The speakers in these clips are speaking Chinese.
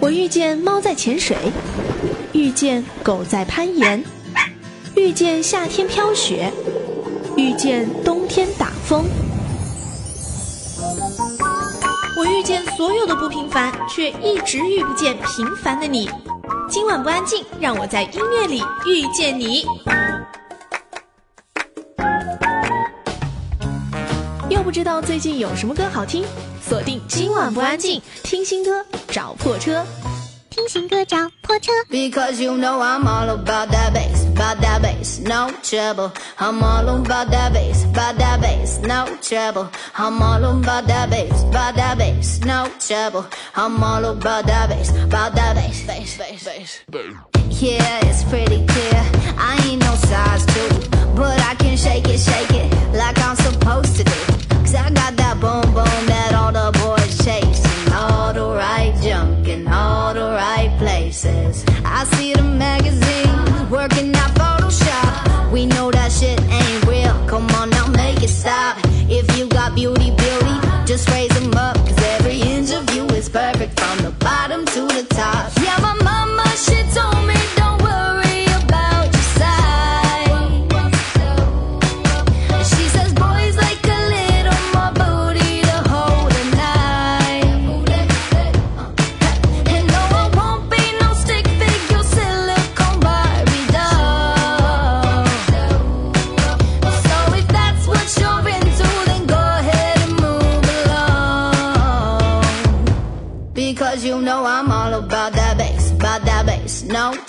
我遇见猫在潜水，遇见狗在攀岩，遇见夏天飘雪，遇见冬天打风。我遇见所有的不平凡，却一直遇不见平凡的你。今晚不安静，让我在音乐里遇见你。又不知道最近有什么歌好听，锁定今晚不安静，听新歌找破车。听新歌找破车。 Because you know I'm all about that bass, about that bass, no trouble. I'm all about that bass, about that bass, no trouble. I'm all about that bass, about that bass, no trouble. I'm all about that bass, about that bass, bass, bass, bass. Yeah, it's pretty clear. I ain't no size two, but I can shake it, shake it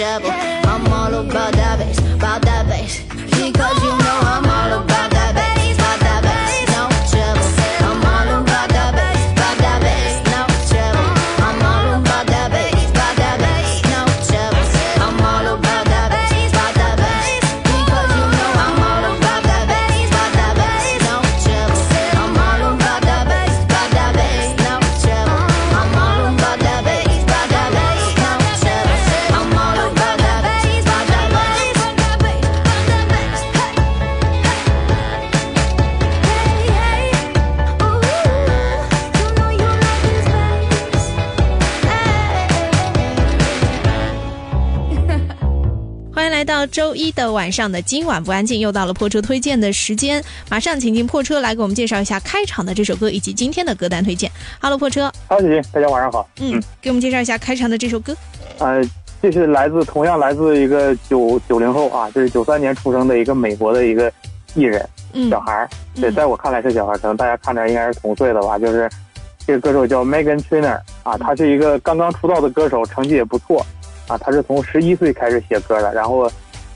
trouble. I'm all about that 欢迎来到周一的晚上的今晚不安静，又到了破车推荐的时间，马上请进破车来给我们介绍一下开场的这首歌以及今天的歌单推荐。Hello，破车，好，姐姐，大家晚上好。嗯，给我们介绍一下开场的这首歌。呃，这是来自同样来自一个九九零后啊，就是九三年出生的一个美国的一个艺人嗯小孩儿。对，嗯在我看来是小孩儿，可能大家看着应该是同岁的吧。就是这个歌手叫 Megan Trainor 啊，他是一个刚刚出道的歌手，成绩也不错啊。他是从十一岁开始写歌的，然后，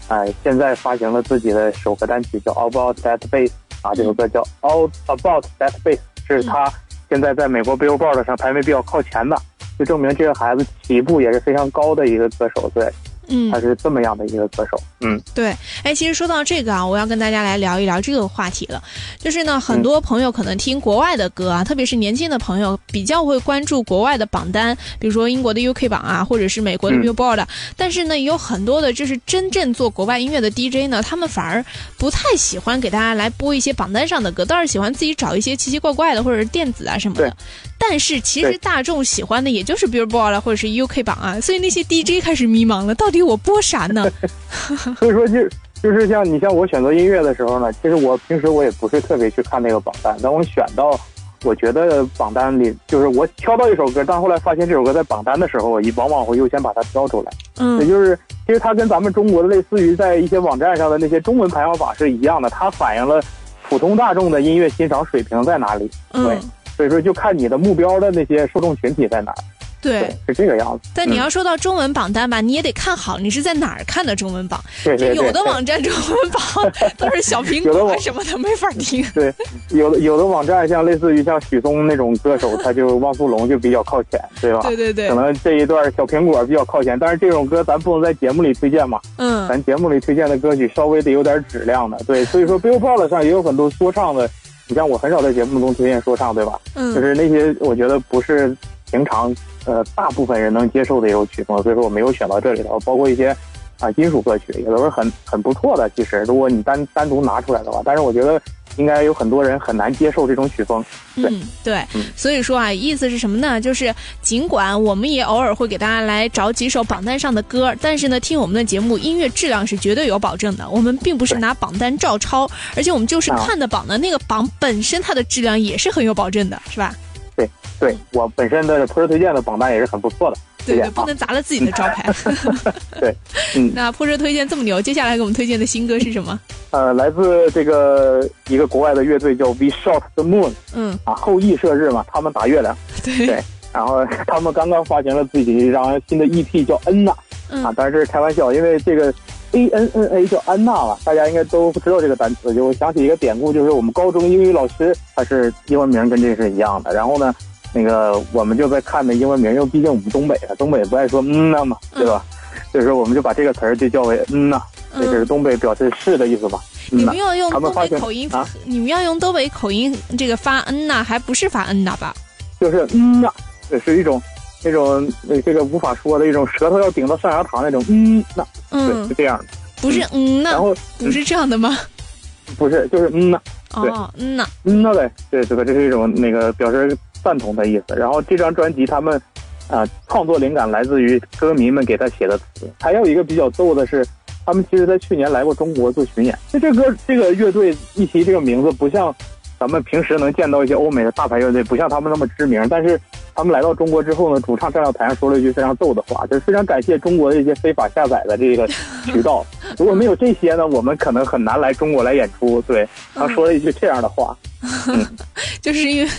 哎，现在发行了自己的首个单曲叫 About That Bass 啊，这首歌叫 All About That Bass，是他现在在美国 Billboard 上排名比较靠前的，就证明这个孩子起步也是非常高的一个歌手。对，嗯他，是这么样的一个歌手。嗯对，哎，其实说到这个啊，我要跟大家来聊一聊这个话题了。就是呢，很多朋友可能听国外的歌啊，特别是年轻的朋友比较会关注国外的榜单，比如说英国的 UK 榜啊，或者是美国的嗯 Billboard、但是呢，也有很多的就是真正做国外音乐的 DJ 呢，他们反而不太喜欢给大家来播一些榜单上的歌，倒是喜欢自己找一些奇奇怪怪的或者是电子啊什么的对。但是其实大众喜欢的也就是 Billboard 啊或者是 UK 榜啊，所以那些 DJ 开始迷茫了，到底我播啥呢？所以说就就是像你像我选择音乐的时候呢，其实我平时我也不是特别去看那个榜单，等我选到我觉得榜单里就是我挑到一首歌，但后来发现这首歌在榜单的时候，我一往往会优先把它挑出来。也嗯就是其实它跟咱们中国的类似于在一些网站上的那些中文排行榜是一样的，它反映了普通大众的音乐欣赏水平在哪里。对嗯，所以说就看你的目标的那些受众群体在哪儿。对。是这个样子。但你嗯要说到中文榜单吧，你也得看好你是在哪儿看的中文榜。这对对对有的网站中文榜 都是小苹果什么的，没法听。对，有的有的网站像类似于像许嵩那种歌手，他就汪苏泷就比较靠前，对吧？对对对可，能这一段小苹果比较靠前，但是这种歌咱不能在节目里推荐嘛，嗯咱节目里推荐的歌曲稍微得有点质量的，对，所以说 Billboard 上也有很多说唱的，你像我很少在节目中推荐说唱，对吧？就嗯是那些我觉得不是平常呃大部分人能接受的一种曲风，所以说我没有选到这里头，包括一些啊金属歌曲也都是很很不错的。其实如果你单单独拿出来的话，但是我觉得应该有很多人很难接受这种曲风。对嗯，对嗯，所以说啊，意思是什么呢？就是尽管我们也偶尔会给大家来找几首榜单上的歌，但是呢，听我们的节目，音乐质量是绝对有保证的。我们并不是拿榜单照抄，而且我们就是啊看的榜呢，那个榜本身它的质量也是很有保证的，是吧？对对我本身的破车推荐的榜单也是很不错的。对对，不能砸了自己的招牌。对，嗯，那破车推荐这么牛，接下来给我们推荐的新歌是什么？呃，来自这个一个国外的乐队叫 We Shot the Moon 嗯，啊，后羿射日嘛，他们打月亮。对，对然后他们刚刚发行了自己一张新的 EP 叫恩娜啊嗯，当然这是开玩笑，因为这个 A N N A 叫安娜了，大家应该都知道这个单词。就我想起一个典故，就是我们高中英语老师他是英文名跟这是一样的。然后呢，那个我们就在看的英文名，因为毕竟我们东北的，东北不爱说嗯呐嘛，对吧？所以说我们就把这个词儿就叫为嗯呐，这是嗯，东北表示是的意思吧。你们，要用东北口音啊，你们要用东北口音这个发嗯呐，还不是发嗯呐吧？就是嗯呐，这是一种那种呃这个无法说的一种舌头要顶到上牙膛那种嗯呐，对，嗯是，这样的。不是嗯呐，然后不是这样的吗？不是就是嗯呐。对哦，嗯呐，嗯呐呗，对这个这是一种那个表示赞同的意思。然后这张专辑他们啊、创作灵感来自于歌迷们给他写的词。还有一个比较逗的是，他们其实在去年来过中国做巡演。那这歌这个乐队一提这个名字，不像咱们平时能见到一些欧美的大牌乐队，不像他们那么知名。但是他们来到中国之后呢，主唱站到台上说了一句非常逗的话，就是非常感谢中国的一些非法下载的这个渠道。如果没有这些呢，我们可能很难来中国来演出。对，他说了一句这样的话。就是因为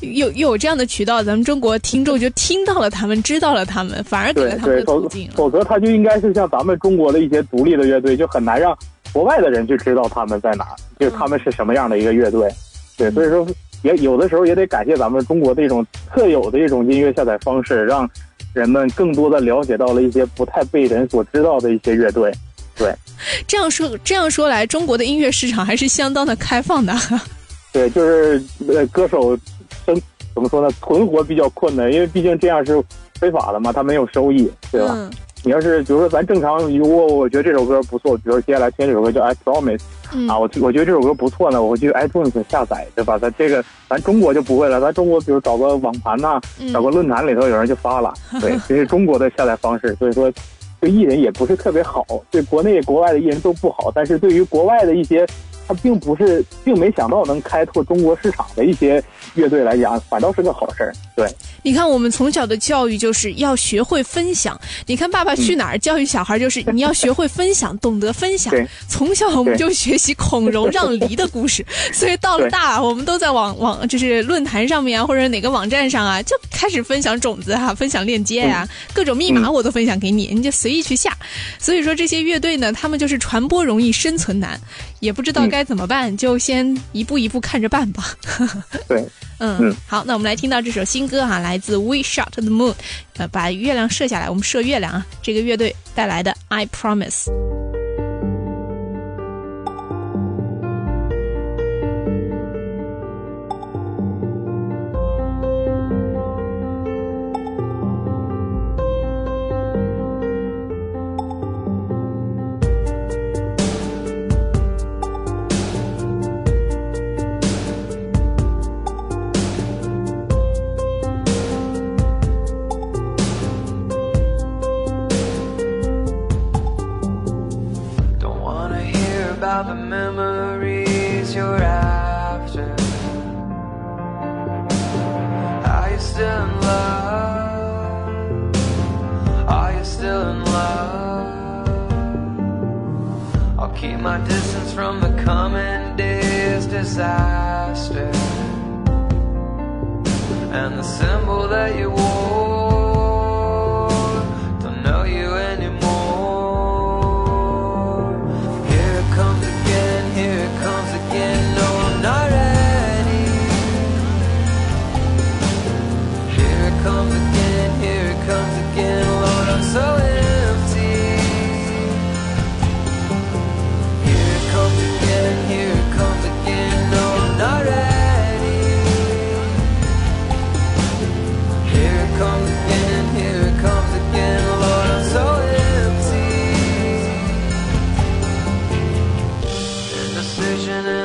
有有有这样的渠道，咱们中国听众就听到了他们，知道了他们，反而给对了他们对，否的途径。否则他就应该是像咱们中国的一些独立的乐队，就很难让国外的人去知道他们在哪，就是他们是什么样的一个乐队。对，所以说也有的时候也得感谢咱们中国的一种特有的一种音乐下载方式，让人们更多的了解到了一些不太被人所知道的一些乐队。这样说这样说来，中国的音乐市场还是相当的开放的。对，就是呃，歌手生怎么说呢，存活比较困难，因为毕竟这样是非法的嘛，他没有收益，对吧？嗯你要是比如说咱正常，如果我觉得这首歌不错，比如说接下来听这首歌叫《I Promise》嗯啊，我我觉得这首歌不错呢，我会去 iTunes 下载，对吧？咱这个咱中国就不会了，咱中国比如找个网盘呐、找个嗯，论坛里头有人就发了，对，这是中国的下载方式，所以说对艺人也不是特别好，对国内国外的艺人都不好，但是对于国外的一些。他并不是，并没想到能开拓中国市场的一些乐队来讲，反倒是个好事儿。对，你看我们从小的教育就是要学会分享。你看《爸爸去哪儿》教育小孩就是你要学会分享，懂得分享对。从小我们就学习孔融让梨的故事，所以到了大，我们都在网网就是论坛上面啊，或者哪个网站上啊，就开始分享种子啊，分享链接呀、各种密码嗯我都分享给你，你就随意去下。所以说这些乐队呢，他们就是传播容易，生存难，也不知道嗯该怎么办，就先一步一步看着办吧。对，嗯嗯，好，那我们来听到这首新歌哈、来自 We Shot the Moon，呃，把月亮射下来，我们射月亮啊，这个乐队带来的 I Promise。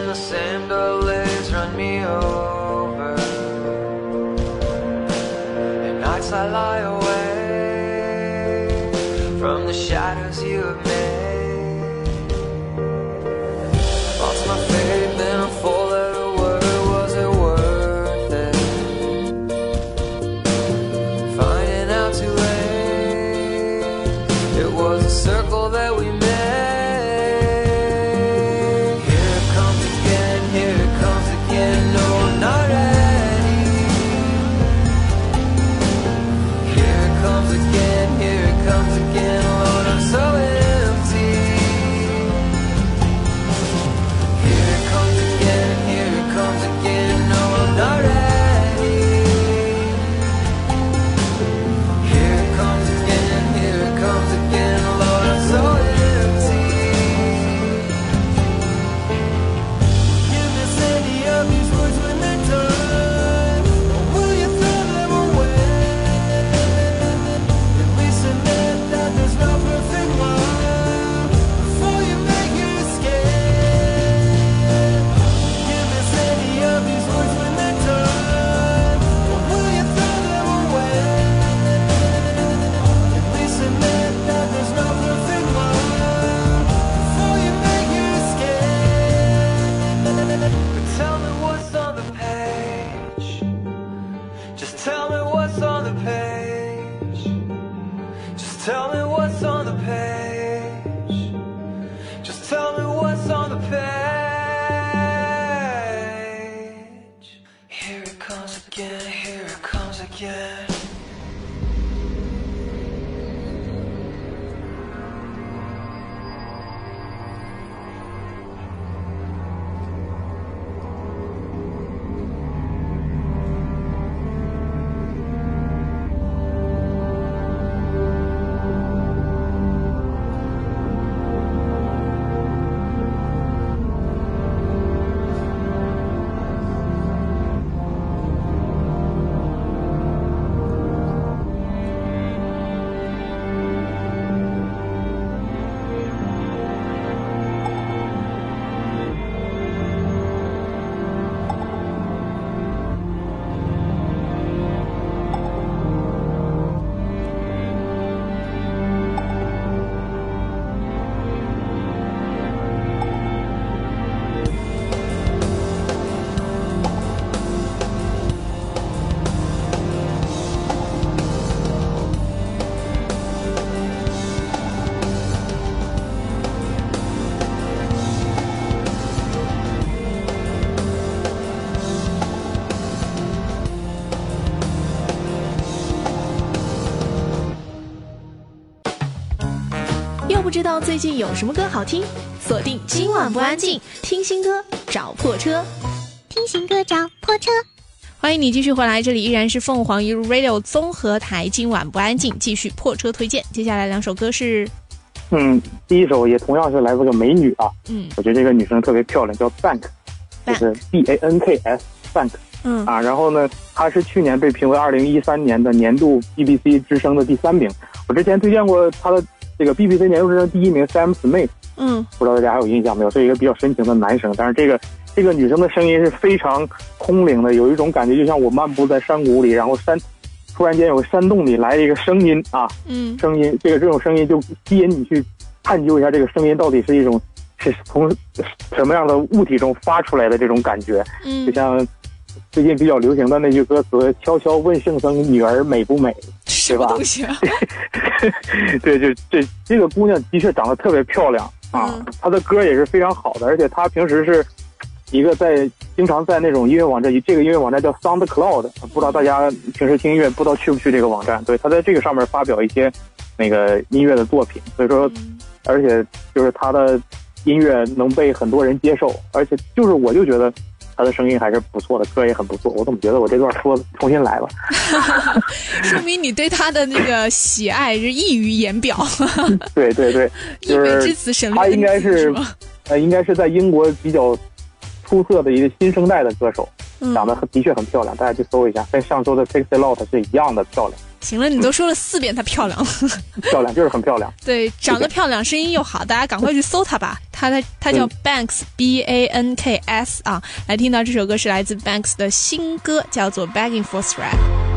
the sand or comes again, here it comes again. 不知道最近有什么歌好听，锁定今晚不安静，听新歌找破车。听新歌找破车。欢迎你继续回来，这里依然是凤凰一路 Radio 综合台，今晚不安静，继续破车推荐。接下来两首歌是，嗯，第一首也同样是来自个美女啊，嗯我觉得这个女生特别漂亮，叫 Bank，就是 B A N K S Bank 嗯啊。然后呢，她是去年被评为二零一三年的年度 BBC 之声的第三名。我之前推荐过她的这个 BBC 年度之声第一名 Sam Smith，嗯。不知道大家还有印象没有？是一个比较深情的男生，但是这个这个女生的声音是非常空灵的，有一种感觉，就像我漫步在山谷里，然后山突然间有个山洞里来了一个声音啊，嗯。声音这个这种声音就吸引你去探究一下这个声音到底是一种是从什么样的物体中发出来的这种感觉，嗯。就嗯像最近比较流行的那句歌词“悄悄问圣僧，女儿美不美什么东西啊？”，对，就这这个姑娘的确长得特别漂亮啊嗯，她的歌也是非常好的，而且她平时是一个在经常在那种音乐网站，这个音乐网站叫 SoundCloud，不知道大家平时听音乐不知道去不去这个网站？对，她在这个上面发表一些那个音乐的作品，所以说，而且就是她的音乐能被很多人接受，而且就是我就觉得。她的声音还是不错的，歌也很不错。我怎么觉得我这段说重新来了？说明你对他的那个喜爱是溢于言表，对 对对，溢 就是美之词省略他应该是？呃，应该是在英国比较出色的一个新生代的歌手，嗯长得的确很漂亮，大家去搜一下，跟上周的 Sexy Lot 是一样的漂亮，行了，你都说了四遍她漂亮，漂亮就是很漂亮。对，长得漂亮，声音又好，大家赶快去搜她吧。她的她叫嗯 Banks B A N K S 啊，来听到这首歌是来自 Banks 的新歌，叫做 Begging for Thread。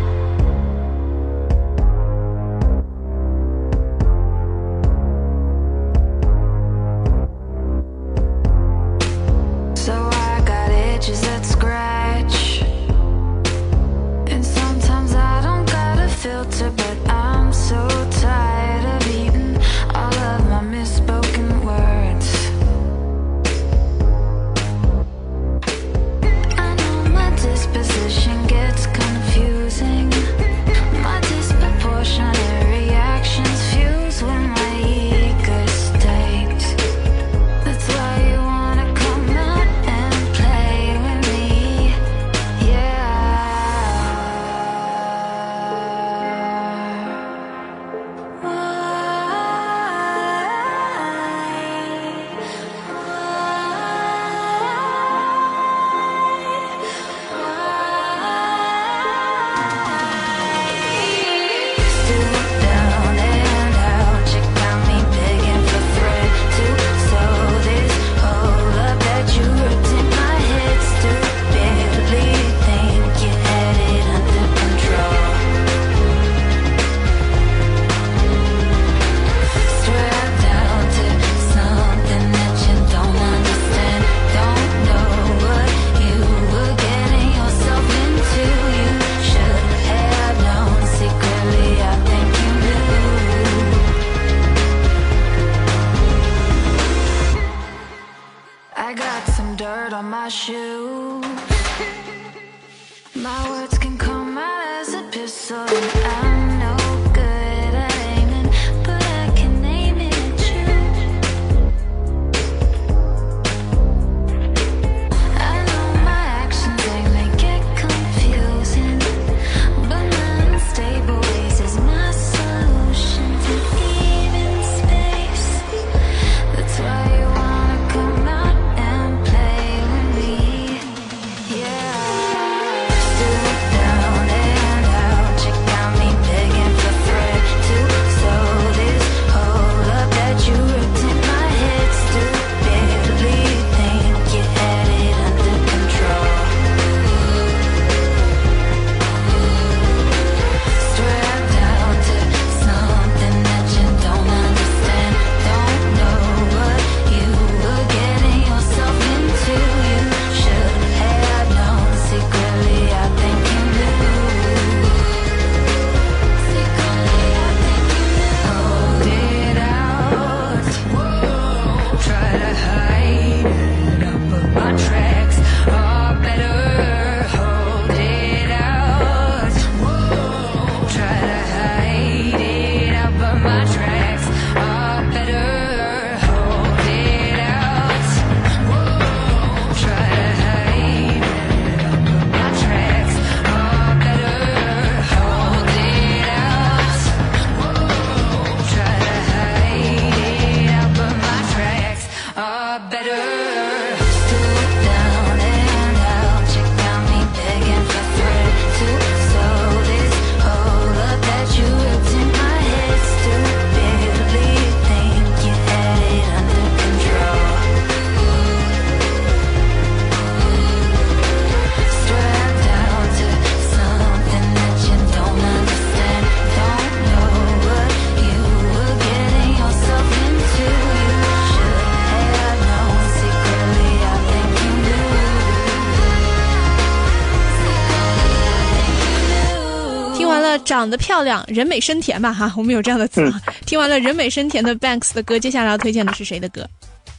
长得漂亮、人美声甜吧，哈，我们有这样的词啊。听完了人美声甜的 Banks 的歌，接下来要推荐的是谁的歌？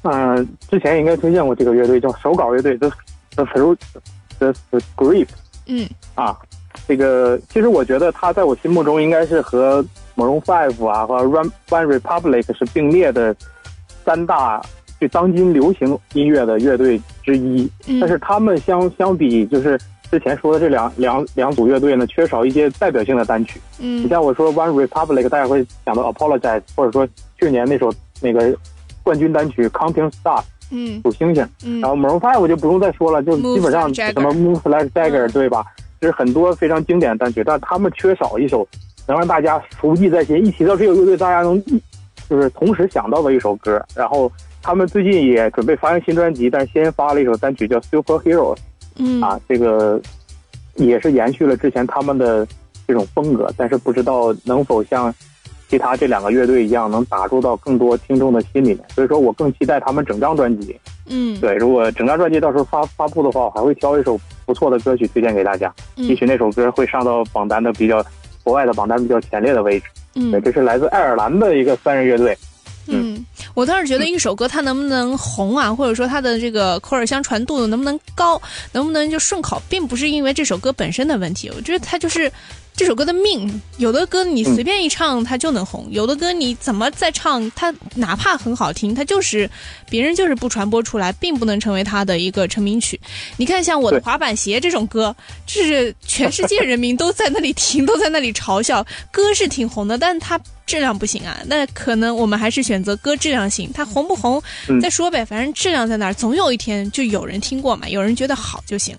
嗯、之前应该推荐过这个乐队，叫手稿乐队，The The Fruit The Grip 嗯啊。这个其实我觉得他在我心目中应该是和 Maroon Five 啊和 One One Republic 是并列的三大就当今流行音乐的乐队之一。嗯，但是他们相相比就是之前说的这两两两组乐队呢，缺少一些代表性的单曲。嗯你嗯像我说 One Republic，大家会想到 Apologize，或者说去年那首那个冠军单曲 Counting Stars 嗯数星星。嗯然后 Maroon Five 我就不用再说了，就基本上什么 Move Like Jagger 嗯对吧？就是很多非常经典的单曲，但他们缺少一首能让大家熟记在心，一提到这个乐队，大家能一就是同时想到的一首歌。然后他们最近也准备发行新专辑，但是先发了一首单曲叫 Super Heroes 嗯啊，这个也是延续了之前他们的这种风格，但是不知道能否像其他这两个乐队一样，能打入到更多听众的心里面。所以说我更期待他们整张专辑。嗯对，如果整张专辑到时候发发布的话，我还会挑一首不错的歌曲推荐给大家。也嗯许那首歌会上到榜单的比较国外的榜单比较前列的位置。嗯对，嗯这是来自爱尔兰的一个三人乐队。嗯，我倒是觉得一首歌它能不能红啊，或者说它的这个口耳相传度能不能高，能不能就顺口，并不是因为这首歌本身的问题，我觉得它就是这首歌的命。有的歌你随便一唱它就能红，有的歌你怎么再唱，它哪怕很好听，它就是别人就是不传播出来，并不能成为它的一个成名曲。你看，像我的滑板鞋这种歌，这是全世界人民都在那里听，都在那里嘲笑。歌是挺红的，但它质量不行啊。那可能我们还是选择歌质量行，它红不红嗯再说呗，反正质量在那儿，总有一天就有人听过嘛，有人觉得好就行。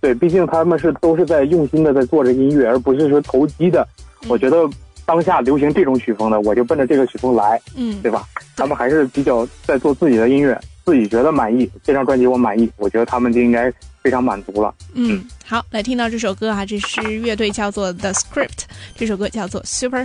对，毕竟他们是都是在用心的在做着音乐，而不是说投机的。嗯我觉得当下流行这种曲风的，我就奔着这个曲风来，嗯对吧？他们还是比较在做自己的音乐，自己觉得满意，这张专辑我满意，我觉得他们就应该非常满足了。嗯，好，来听到这首歌啊，这是乐队叫做 The Script，这首歌叫做 Super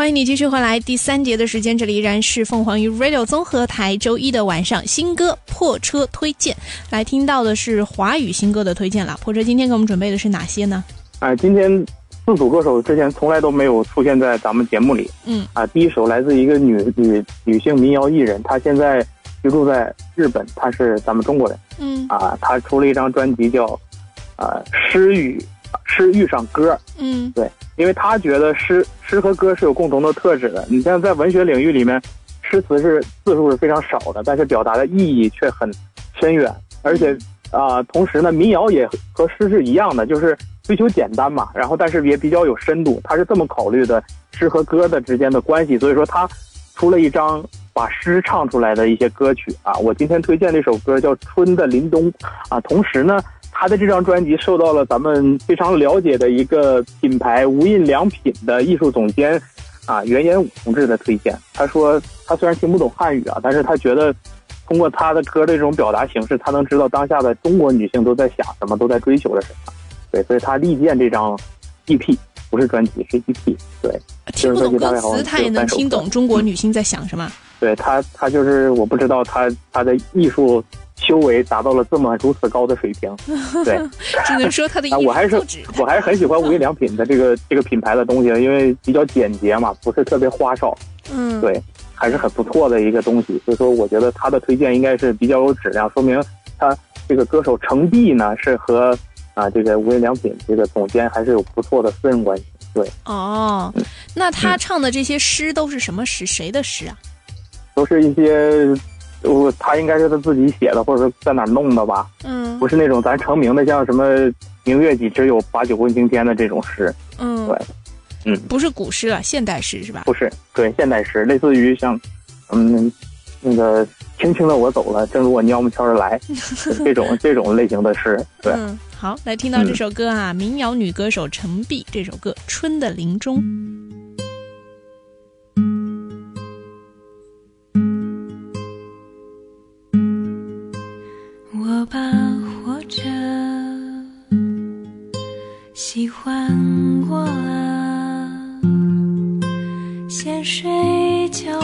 欢迎你继续回来，第三节的时间，这里依然是凤凰于 Radio 综合台周一的晚上新歌破车推荐，来听到的是华语新歌的推荐了。破车今天给我们准备的是哪些呢？哎，今天四组歌手之前从来都没有出现在咱们节目里。嗯啊，第一首来自一个女女女性民谣艺人，她现在居住在日本，她是咱们中国人嗯啊。她出了一张专辑叫《啊诗与诗遇上歌》，嗯对，因为他觉得诗诗和歌是有共同的特质的。你像在文学领域里面，诗词是字数是非常少的，但是表达的意义却很深远，而且啊、同时呢，民谣也和诗是一样的，就是追求简单嘛，然后但是也比较有深度，他是这么考虑的诗和歌的之间的关系，所以说他出了一张把诗唱出来的一些歌曲啊。我今天推荐这首歌叫《春的林东》啊，同时呢。他的这张专辑受到了咱们非常了解的一个品牌无印良品的艺术总监啊袁延武同志的推荐。他说他虽然听不懂汉语啊，但是他觉得通过他的歌的这种表达形式，他能知道当下的中国女性都在想什么，都在追求着什么。对，所以他力荐这张 EP，不是专辑，是 EP。对，听不懂歌词，他也能听懂中国女性在想什么。对他，他就是我不知道他他的艺术修为达到了这么如此高的水平。对，只能说他的艺 啊，我还是我还是很喜欢无印良品的这个 这个品牌的东西，因为比较简洁嘛，不是特别花哨，嗯，对，还是很不错的一个东西。所以说，我觉得他的推荐应该是比较有质量，说明他这个歌手程璧呢是和啊这个无印良品这个总监还是有不错的私人关系。对，哦，嗯那他唱的这些诗都是什么诗？谁的诗啊？都是一些。我他应该是他自己写的，或者说在哪弄的吧，嗯。不是那种咱成名的，像什么“明月几时有，把酒问青天”的这种诗，嗯。对，嗯。不是古诗了，现代诗是吧？不是，对现代诗，类似于像，嗯，那个轻轻的我走了，正如我悄么悄的来，这种这种类型的诗，对，嗯，好，来听到这首歌啊，民谣女歌手陈碧这首歌《春的林中》。先睡一觉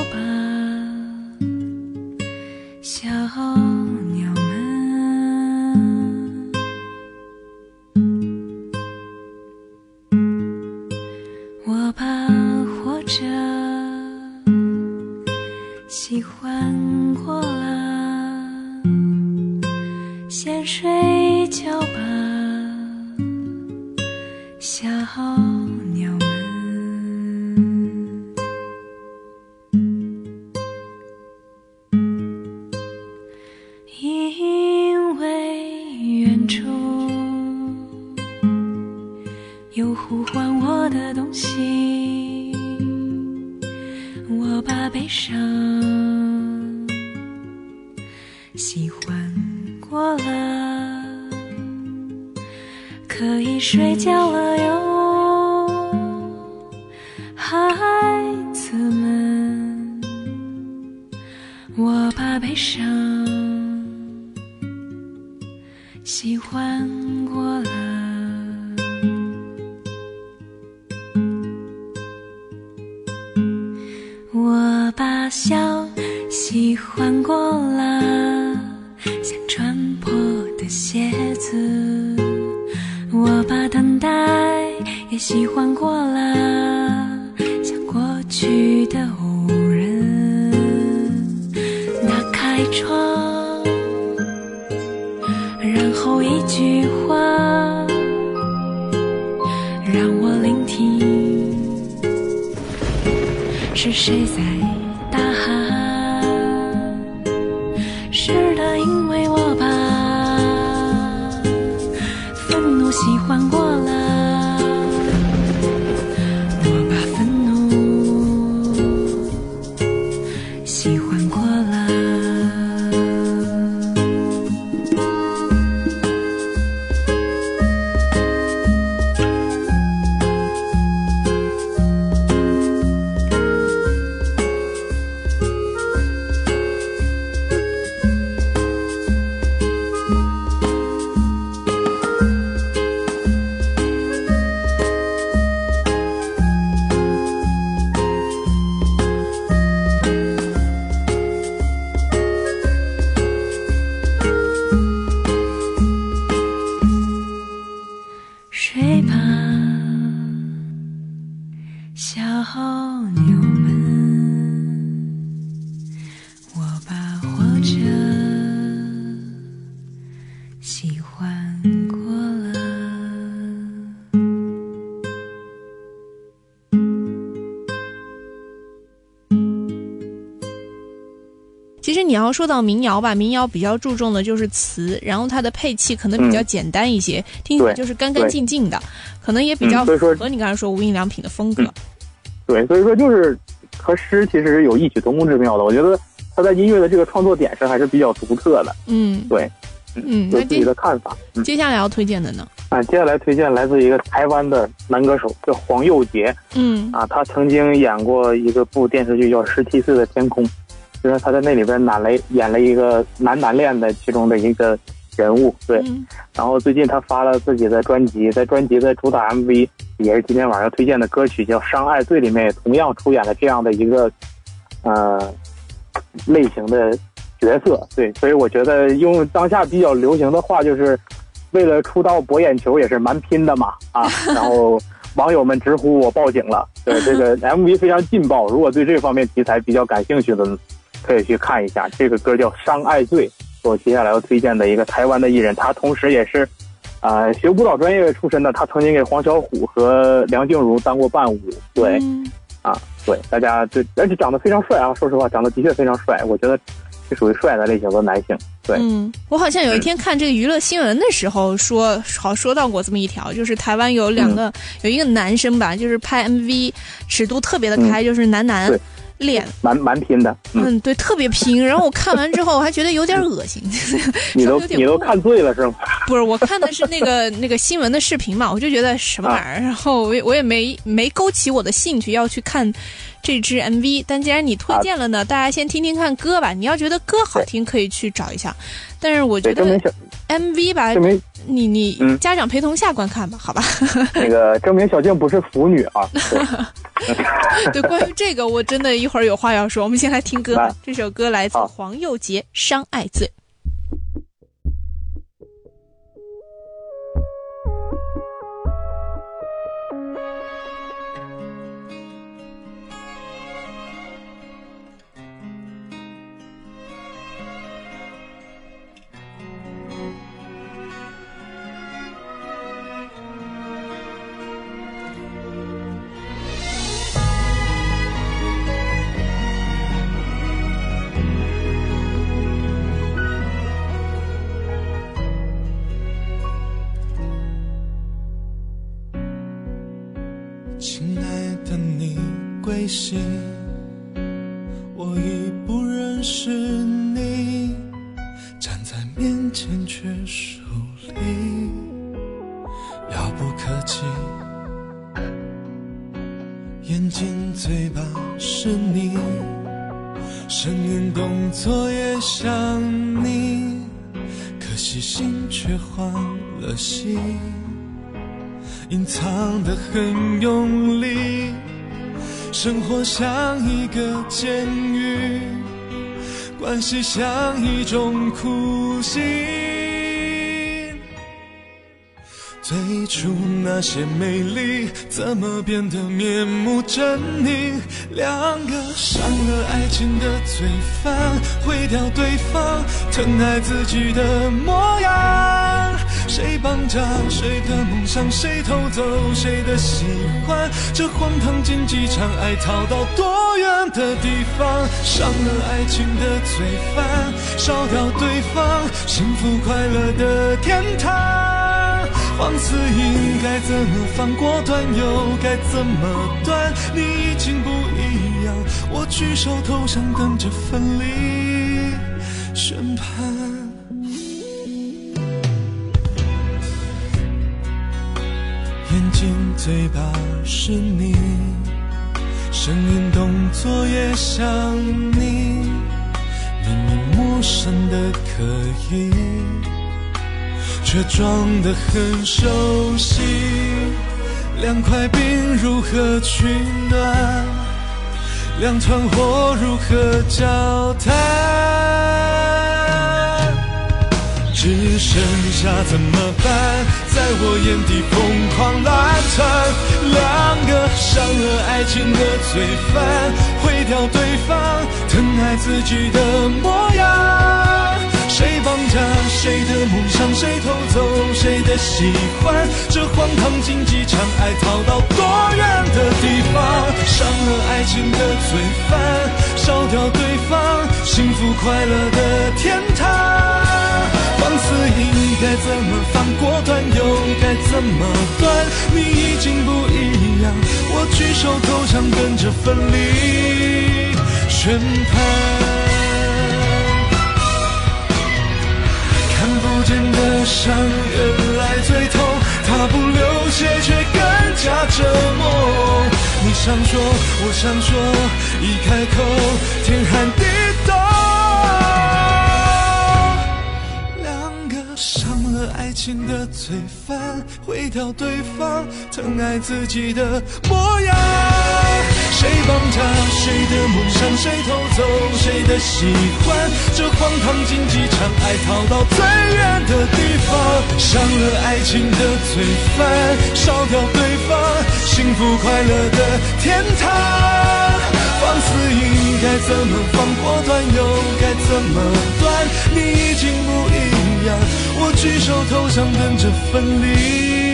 其实你要说到民谣吧，民谣比较注重的就是词，然后它的配器可能比较简单一些，听起来就是干干净净的，可能也比较符合你刚才说无印良品的风格。对，所以说就是和诗其实是有异曲同工之妙的。我觉得他在音乐的这个创作点上还是比较独特的，嗯对，嗯，有自己的看法。嗯，接下来要推荐的呢？啊，接下来推荐来自一个台湾的男歌手，叫黄佑杰嗯啊，他曾经演过一个部电视剧叫《十七岁的天空》，就是他在那里边演了演了一个男男恋的其中的一个人物，对。嗯然后最近他发了自己的专辑，在专辑的主打 MV 也是今天晚上推荐的歌曲，叫《伤爱罪》里面也同样出演了这样的一个呃类型的角色。对，所以我觉得用当下比较流行的话，就是为了出道博眼球也是蛮拼的嘛啊。然后网友们直呼我报警了。对，这个 MV 非常劲爆，如果对这方面题材比较感兴趣的，可以去看一下。这个歌叫《伤爱罪》。我接下来要推荐的一个台湾的艺人，他同时也是，呃，学舞蹈专业出身的。他曾经给黄小琥和梁静茹当过伴舞。对，嗯啊，对，大家对，而且长得非常帅啊！说实话，长得的确非常帅。我觉得是属于帅的类型的男性。对，嗯，我好像有一天看这个娱乐新闻的时候说，好说到过这么一条，就是台湾有两个、有一个男生吧，就是拍 MV 尺度特别的开，就是男男对脸，蛮蛮拼的。嗯，嗯，对，特别拼。然后我看完之后，我还觉得有点恶心。你都你都看醉了是吗？不是，我看的是那个那个新闻的视频嘛，我就觉得什么玩意儿，然后我也我也没没勾起我的兴趣要去看这支 MV。但既然你推荐了呢，大家先听听看歌吧。你要觉得歌好听，可以去找一下。但是我觉得 MV 吧你你嗯家长陪同下观看吧，好吧？那个证明小静不是腐女啊。对，对，关于这个我真的一会儿有话要说。我们先来听歌吧，这首歌来自黄又杰《伤爱罪》。心，我已不认识你，站在面前却疏离，遥不可及。眼睛、嘴巴是你，声音、动作也像你，可惜心却换了心。隐藏得很用力，生活像一个监狱，关系像一种酷刑。最初那些美丽，怎么变得面目狰狞？两个伤了爱情的罪犯，毁掉对方疼爱自己的模样。谁绑架谁的梦想？谁偷走谁的喜欢？这荒唐竞技场，爱逃到多远的地方？伤了爱情的罪犯，烧掉对方幸福快乐的天堂。放肆应该怎么放过断，又该怎么断？你已经不一样，我举手投降，等着分离嘴巴是你，声音、动作也像你，明明陌生的可以。却装得很熟悉。两块冰如何取暖？两团火如何交谈？只剩下怎么办？在我眼底疯狂乱窜。两个伤了爱情的罪犯，毁掉对方疼爱自己的模样。谁绑架谁的梦想？谁偷走谁的喜欢？这荒唐竞技场，爱逃到多远的地方？伤了爱情的罪犯，烧掉对方幸福快乐的天堂。放肆应该怎么放过断，又该怎么断？你已经不一样，我举手投降，跟着分离宣判。看不见的伤，原来最痛。它不流血，却更加折磨。你想说，我想说，一开口，天寒地情的罪犯，毁掉对方疼爱自己的模样。谁绑架谁的梦想？谁偷走谁的喜欢？这荒唐竞技场，爱逃到最远的地方。伤了爱情的罪犯，烧掉对方幸福快乐的天堂。放肆应该怎么放过断，又该怎么断？你已经不一样，我举手投降，跟着分离。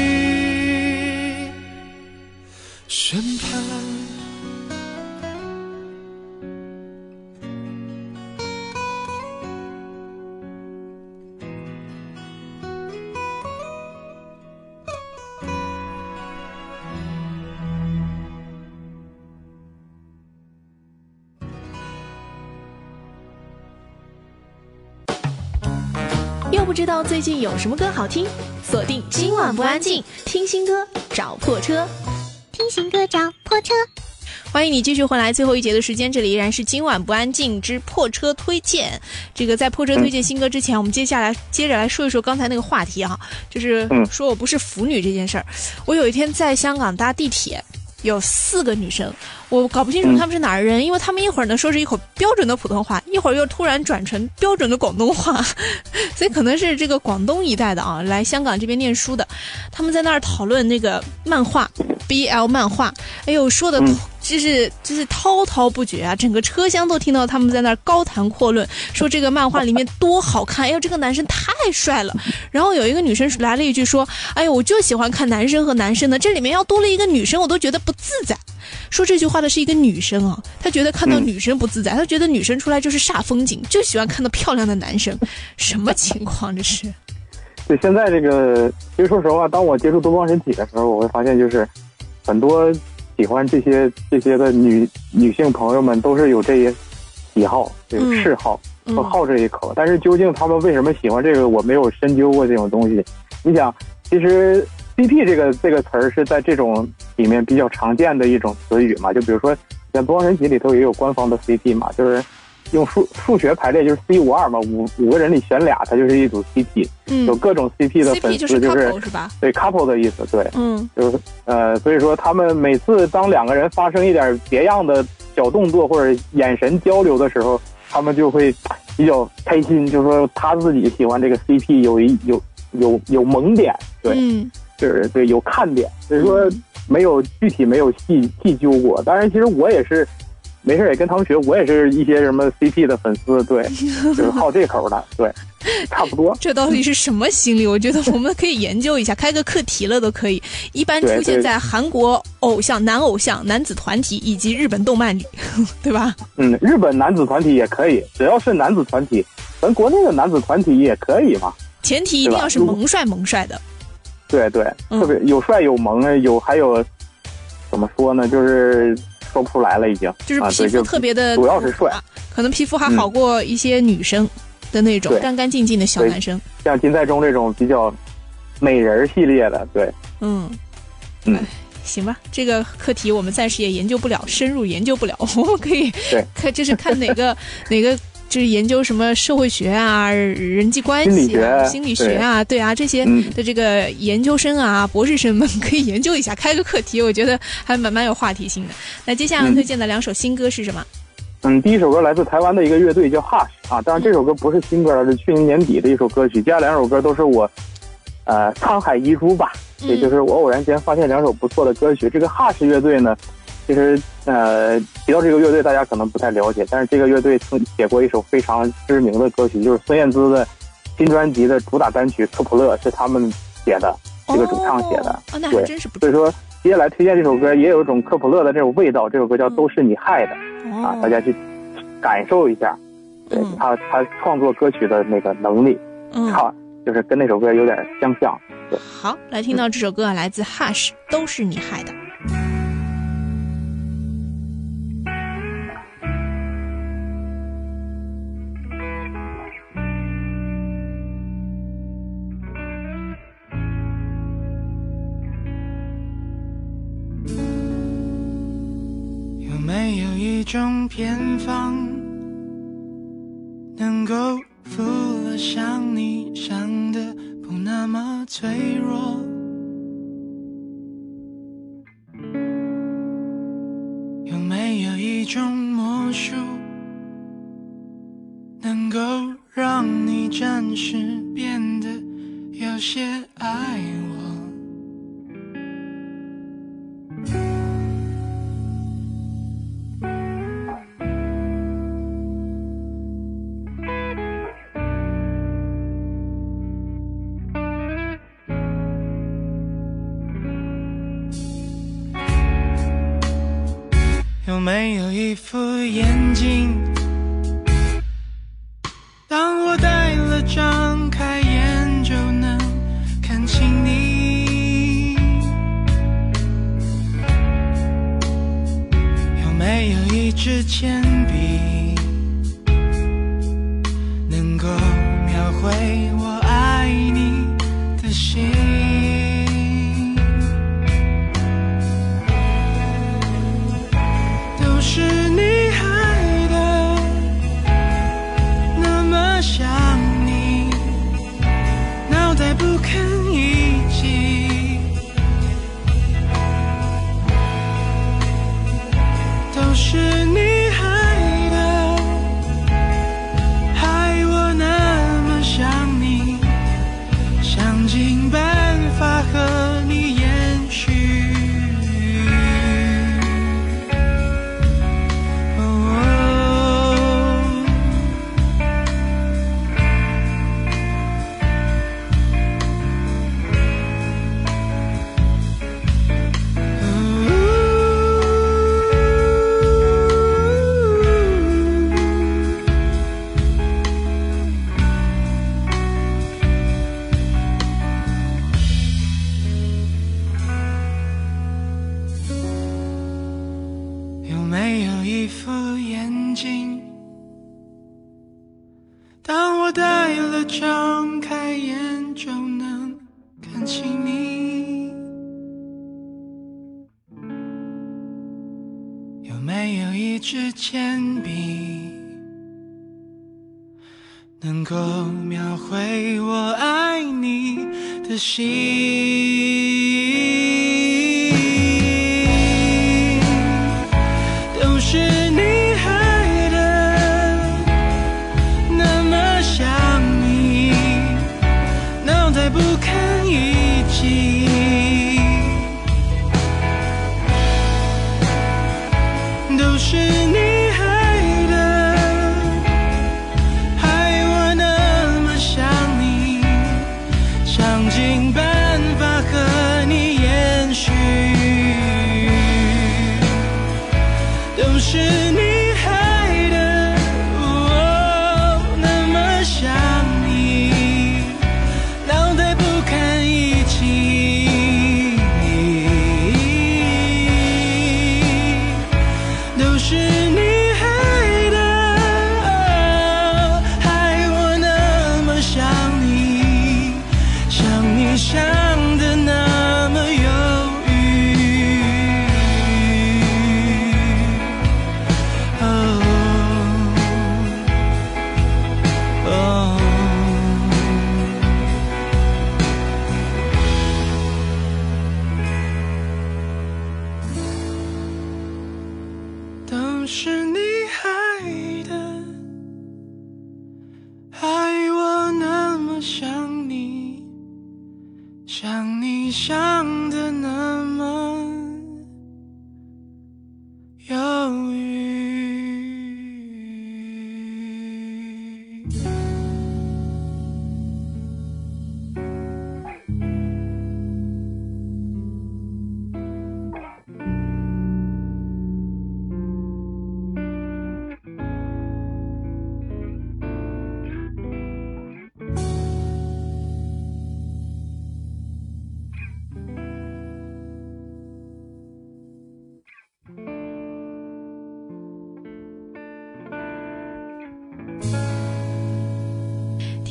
道最近有什么歌好听，锁定今晚不安静，听新歌找破车。听新歌找破车，欢迎你继续回来，最后一节的时间，这里依然是今晚不安静之破车推荐。这个在破车推荐新歌之前，我们接下来接着来说一说刚才那个话题哈，就是嗯说我不是腐女这件事儿。我有一天在香港搭地铁，有四个女生，我搞不清楚他们是哪儿人，因为他们一会儿呢说是一口标准的普通话，一会儿又突然转成标准的广东话，所以可能是这个广东一带的啊，来香港这边念书的，他们在那儿讨论那个漫画 BL 漫画，哎呦说的嗯就是就是滔滔不绝啊，整个车厢都听到他们在那儿高谈阔论，说这个漫画里面多好看，哎呦这个男生太帅了。然后有一个女生来了一句说，哎呦我就喜欢看男生和男生的，这里面要多了一个女生，我都觉得不自在。说这句话的是一个女生啊，她觉得看到嗯女生不自在，她觉得女生出来就是煞风景，就喜欢看到漂亮的男生，什么情况这是？对，现在这个，其实说实话，当我接触多邦人体的时候，我会发现就是很多姐喜欢这些这些的女女性朋友们都是有这些喜好，这个嗯嗜好，和好这一口。但是究竟他们为什么喜欢这个，我没有深究过这种东西。你想，其实 CP 这个这个词儿是在这种里面比较常见的一种词语嘛，就比如说像《东方神体》里头也有官方的 CP 嘛，就是用数数学排列就是 C 五二嘛，五五个人里选俩，它就是一组 CP，嗯有各种 CP 的粉丝，就是 couple 是吧？对 couple 的意思，对。嗯就是呃，所以说他们每次当两个人发生一点别样的小动作或者眼神交流的时候，他们就会比较开心，就说他自己喜欢这个 CP 有一有有有萌点，对，嗯就是对有看点，所以说没有具体没有细细究过。当然，其实我也是没事也跟他们学，我也是一些什么 CP 的粉丝，对，就是好这口的，对，差不多。这到底是什么心理？我觉得我们可以研究一下，开个课题了都可以。一般出现在韩国偶像、男偶像、男子团体以及日本动漫里，对吧？嗯，日本男子团体也可以，只要是男子团体，咱国内的男子团体也可以嘛。前提一定要是萌帅萌帅的。对对，嗯特别有帅有萌，有还有怎么说呢？就是说不出来了，已经。啊，就是皮肤特别的，主要是帅，可能皮肤还好过一些女生的那种干干净净的小男生。像金在中这种比较美人系列的，对，嗯。嗯。哎行吧，这个课题我们暂时也研究不了，深入研究不了。我们可以对。看，就是看哪个 哪个。就是研究什么社会学啊、人际关心理系啊、学心理学啊，对啊，这些嗯的这个研究生啊、博士生们 可以研究一下，开个课题，我觉得还蛮蛮有话题性的。那接下来嗯推荐的两首新歌是什么？嗯，第一首歌来自台湾的一个乐队叫 Hush 啊，当然这首歌不是新歌了，是去年年底的一首歌曲。接下来两首歌都是我，呃，沧海遗珠吧，也就是我偶然间发现两首不错的歌曲。这个 Hush 乐队呢，其实呃提到这个乐队，大家可能不太了解，但是这个乐队曾写过一首非常知名的歌曲，就是孙燕姿的新专辑的主打单曲《科普勒》是他们写的，这个主唱写的。哦，那还对真是不错所以说，接下来推荐这首歌也有一种科普勒的这种味道，这首歌叫《都是你害的》。啊，大哦。家去感受一下，对嗯他他创作歌曲的那个能力，嗯，唱就是跟那首歌有点相像。对好，来听到这首歌啊，来自 Hush，都是你害的。种偏方，能够俘了想你想的不那么脆弱？有没有一种魔术，能够让你暂时变得有些爱我？为我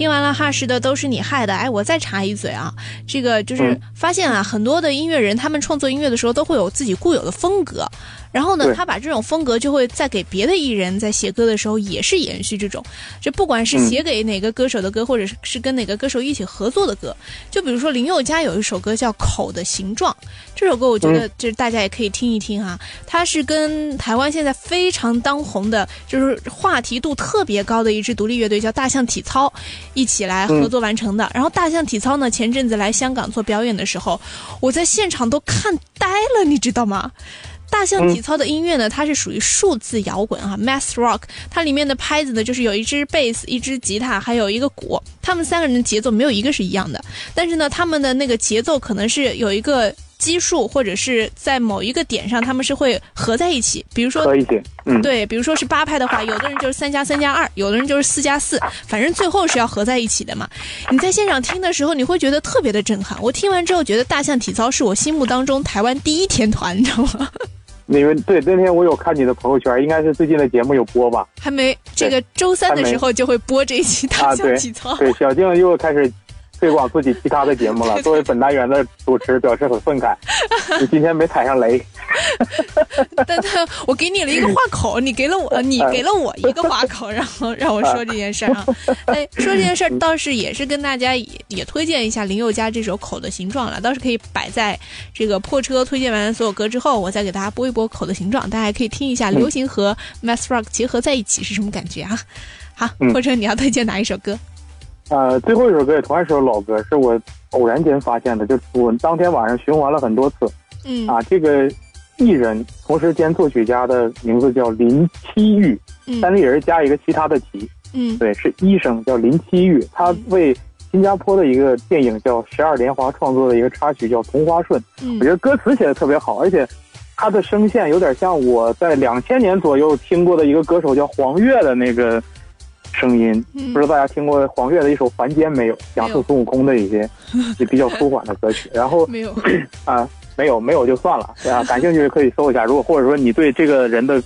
听完了哈什的都是你害的，哎，我再插一嘴啊，这个就是嗯。发现啊，很多的音乐人他们创作音乐的时候都会有自己固有的风格，然后呢，他把这种风格就会再给别的艺人在写歌的时候也是延续这种，就不管是嗯写给哪个歌手的歌，或者是是跟哪个歌手一起合作的歌，就比如说林宥嘉有一首歌叫《口的形状》，这首歌我觉得就是大家也可以听一听哈、它是跟台湾现在非常当红的，就是话题度特别高的一支独立乐队叫大象体操一起来合作完成的。然后大象体操呢，前阵子来香港做表演的时候，我在现场都看呆了，你知道吗？大象体操的音乐呢，它是属于数字摇滚啊，math rock。它里面的拍子呢，就是有一支贝斯、一支吉他，还有一个鼓。他们三个人的节奏没有一个是一样的，但是呢，他们的那个节奏可能是有一个基数，或者是在某一个点上，他们是会合在一起。比如说合一起，嗯，对，比如说是八拍的话，有的人就是三加三加二，有的人就是四加四，反正最后是要合在一起的嘛。你在现场听的时候，你会觉得特别的震撼。我听完之后，觉得大象体操是我心目当中台湾第一天团，你知道吗？因为对那天我有看你的朋友圈，应该是最近的节目有播吧？还没这个周三的时候就会播这一期大象体操。对，小静又开始推广自己其他的节目了。作为本单元的主持，表示很愤慨，你今天没踩上雷。但但我给你了一个话口，你给了我，你给了我一个话口，然后让我说这件事儿啊。哎，说这件事儿倒是也是跟大家也也推荐一下林宥嘉这首《口的形状》了，倒是可以摆在这个破车推荐完所有歌之后，我再给大家播一播《口的形状》，大家也可以听一下流行和 mass rock 结合在一起是什么感觉啊。好，嗯破车你要推荐哪一首歌？呃，最后一首歌也同样是首老歌，是我偶然间发现的，就我当天晚上循环了很多次嗯。啊。这个艺人同时兼作曲家的名字叫林七玉，三嗯立人加一个其他的其，嗯。对，是医生叫林七玉，他为新加坡的一个电影叫《十二连华》创作的一个插曲叫《同花顺》，嗯。我觉得歌词写的特别好，而且他的声线有点像我在两千年左右听过的一个歌手叫黄月的那个声音。嗯不知道大家听过黄月的一首《凡间》没有？讲述孙悟空的一些也 比较舒缓的歌曲。然后没有，啊，没有没有就算了，啊，感兴趣可以搜一下。如果或者说你对这个人的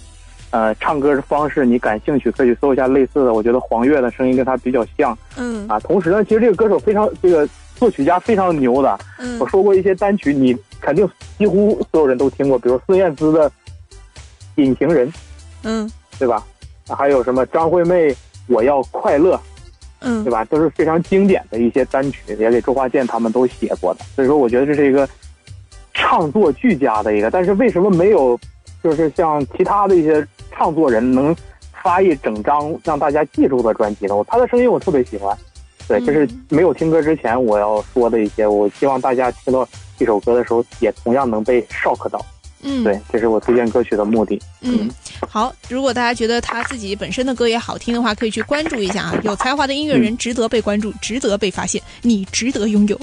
呃唱歌的方式你感兴趣，可以搜一下类似的。我觉得黄月的声音跟他比较像嗯啊。同时呢，其实这个歌手非常这个作曲家非常牛的。嗯我说过一些单曲，你肯定几乎所有人都听过，比如孙燕姿的《隐形人》，嗯对吧？还有什么张惠妹《我要快乐》，嗯对吧？都是非常经典的一些单曲，也给周华健他们都写过的。所以说，我觉得这是一个唱作俱佳的一个。但是为什么没有，就是像其他的一些唱作人能发一整张让大家记住的专辑呢？我他的声音我特别喜欢。对，就是没有听歌之前我要说的一些。我希望大家听到这首歌的时候，也同样能被 shock 到。嗯，对，这是我推荐歌曲的目的。嗯，好。如果大家觉得他自己本身的歌也好听的话，可以去关注一下啊。有才华的音乐人值得被关注，值得被发现，你值得拥有。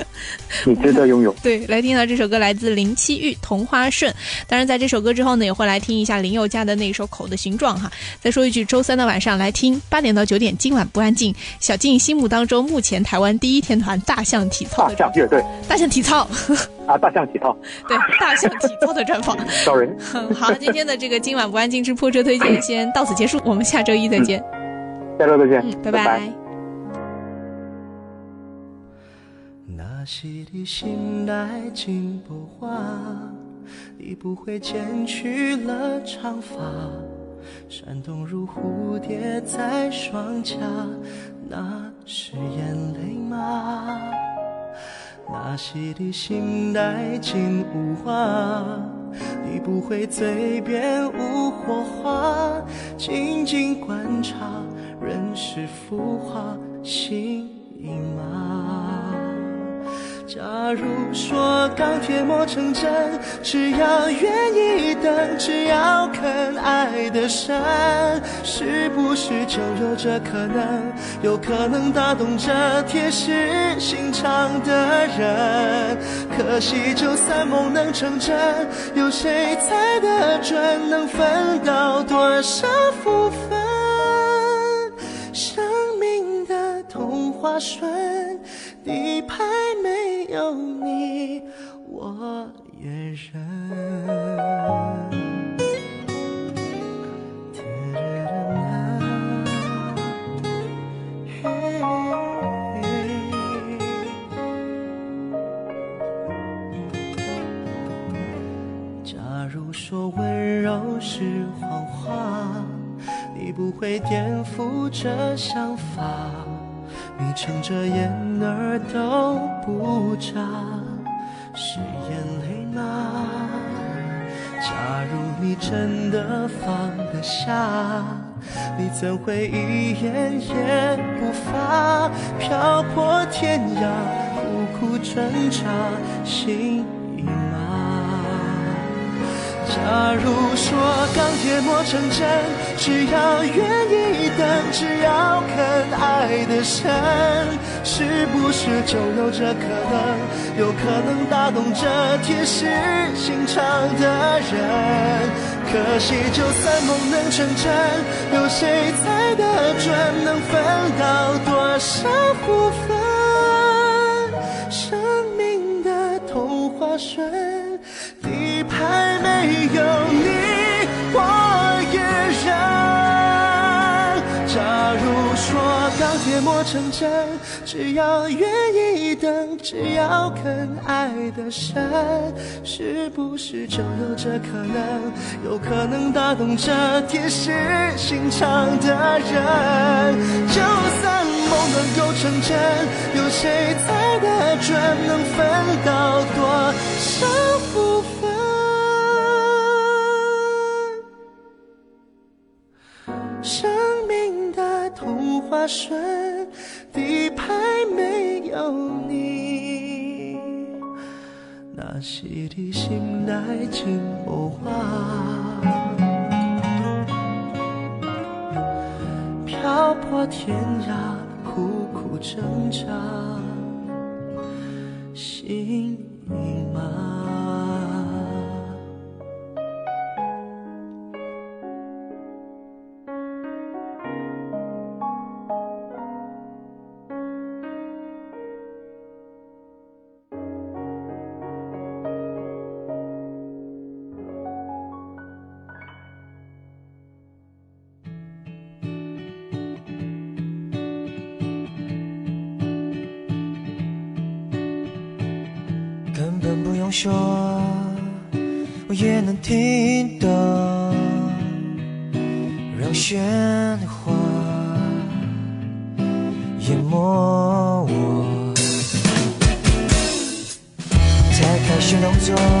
你值得拥有。对，来听到这首歌来自林七玉《同花顺》。当然，在这首歌之后呢，也会来听一下林宥嘉的那一首《口的形状》哈。再说一句，周三的晚上来听八点到九点，今晚不安静。小静心目当中，目前台湾第一天团大象体操大象乐队大象体操，啊，大象体操 对大象体操的专访。sorry。好，今天的这个今晚不安静之破车推荐先到此结束，我们下周一再见。下周再见，嗯，拜拜拜那时的心来你不会剪去了长发，闪动如蝴蝶在双颊，那是眼泪吗？那时的心带金无花，你不会嘴边无火花，静静观察人世浮华，心已麻？假如说钢铁磨成针，只要愿意等，只要肯爱得深，是不是就有这可能？有可能打动这铁石心肠的人。可惜，就算梦能成真，有谁猜得准能分到多少福分？花顺，底牌没有你，我也认。假如说温柔是谎话，你不会颠覆这想法，你撑着眼儿都不眨，是眼泪吗？假如你真的放得下，你怎会一言也不发？漂泊天涯，苦苦挣扎，心？假如说钢铁磨成针，只要愿意等，只要肯爱得深，是不是就有这可能？有可能打动这铁石心肠的人。可惜，就算梦能成真，有谁猜得准能分到多少福分？生命的童话顺，磨成针，只要愿意等，只要肯爱得深，是不是就有这可能？有可能打动这铁石心肠的人。就算梦能够成真，有谁猜得准能分到多少福分？生命的童话顺，底牌没有你。那时的心来静无话，漂泊天涯，苦苦挣扎，心已麻？说，我也能听懂，让喧哗淹没我，才开始动作。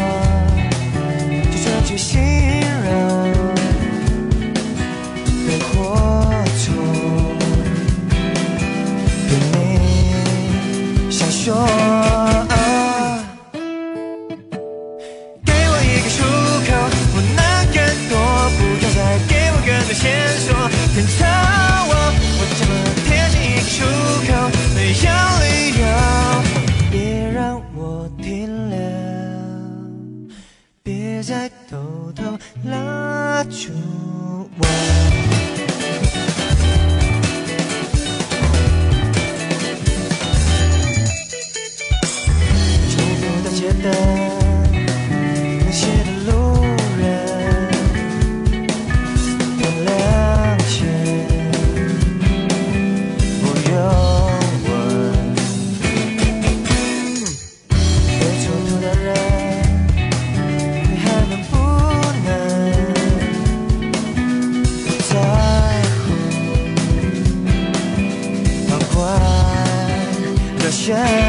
Yeah.